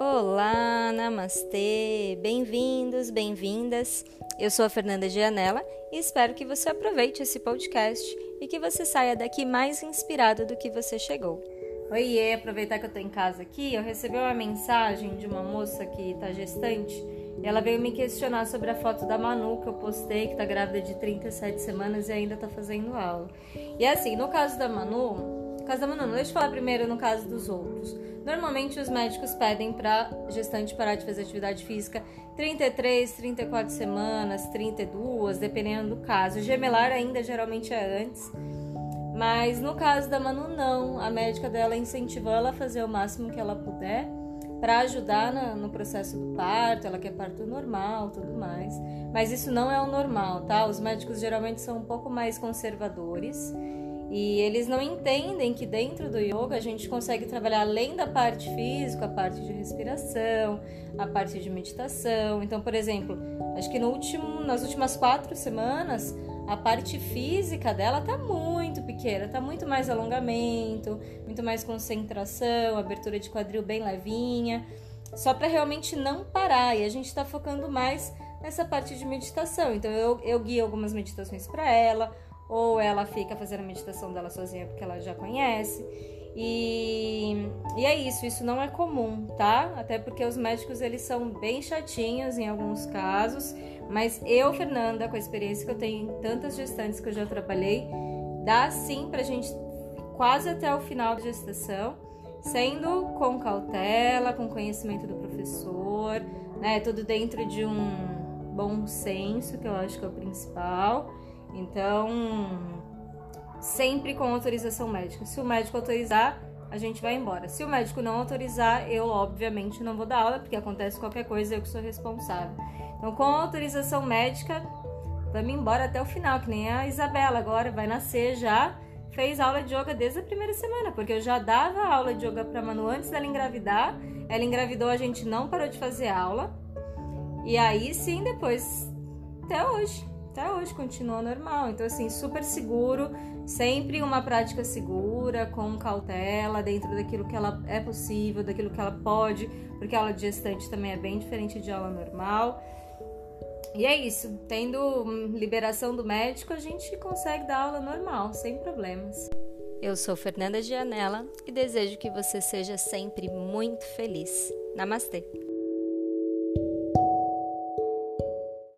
Olá, namastê, bem-vindos, bem-vindas. Eu sou a Fernanda Gianella e espero que você aproveite esse podcast e que você saia daqui mais inspirado do que você chegou. Oiê, aproveitar que eu tô em casa aqui, eu recebi uma mensagem de uma moça que tá gestante e ela veio me questionar sobre a foto da Manu que eu postei, que tá grávida de 37 semanas e ainda tá fazendo aula. E assim, no caso da Manu, caso da Manu, deixa eu falar primeiro no caso dos outros. Normalmente os médicos pedem para gestante parar de fazer atividade física 33, 34 semanas, 32, dependendo do caso. Gemelar ainda geralmente é antes. Mas no caso da Manu, não. A médica dela incentivou ela a fazer o máximo que ela puder para ajudar no, no, processo do parto. Ela quer parto normal, tudo mais. Mas isso não é o normal, tá? Os médicos geralmente são um pouco mais conservadores e eles não entendem que dentro do yoga a gente consegue trabalhar além da parte física, a parte de respiração, a parte de meditação. Então, por exemplo, acho que no último, nas últimas quatro semanas, a parte física dela tá muito pequena, tá muito mais alongamento, muito mais concentração, abertura de quadril bem levinha, só para realmente não parar. E a gente está focando mais nessa parte de meditação. Então eu, eu guio algumas meditações para ela, ou ela fica fazendo a meditação dela sozinha porque ela já conhece. E, e é isso, isso não é comum, tá? Até porque os médicos eles são bem chatinhos em alguns casos, mas eu, Fernanda, com a experiência que eu tenho em tantas gestantes que eu já trabalhei, dá sim pra gente quase até o final da gestação, sendo com cautela, com conhecimento do professor, né? Tudo dentro de um bom senso, que eu acho que é o principal. Então, sempre com autorização médica. Se o médico autorizar, a gente vai embora. Se o médico não autorizar, eu obviamente não vou dar aula, porque acontece qualquer coisa, eu que sou responsável. Então, com autorização médica, vamos embora até o final, que nem a Isabela agora vai nascer já. Fez aula de yoga desde a primeira semana, porque eu já dava aula de yoga para Manu antes dela engravidar. Ela engravidou, a gente não parou de fazer aula. E aí sim, depois, até hoje até hoje continua normal. Então, assim, super seguro, sempre uma prática segura, com cautela, dentro daquilo que ela é possível, daquilo que ela pode, porque a aula de gestante também é bem diferente de aula normal. E é isso, tendo liberação do médico, a gente consegue dar aula normal, sem problemas. Eu sou Fernanda Gianella e desejo que você seja sempre muito feliz. Namastê!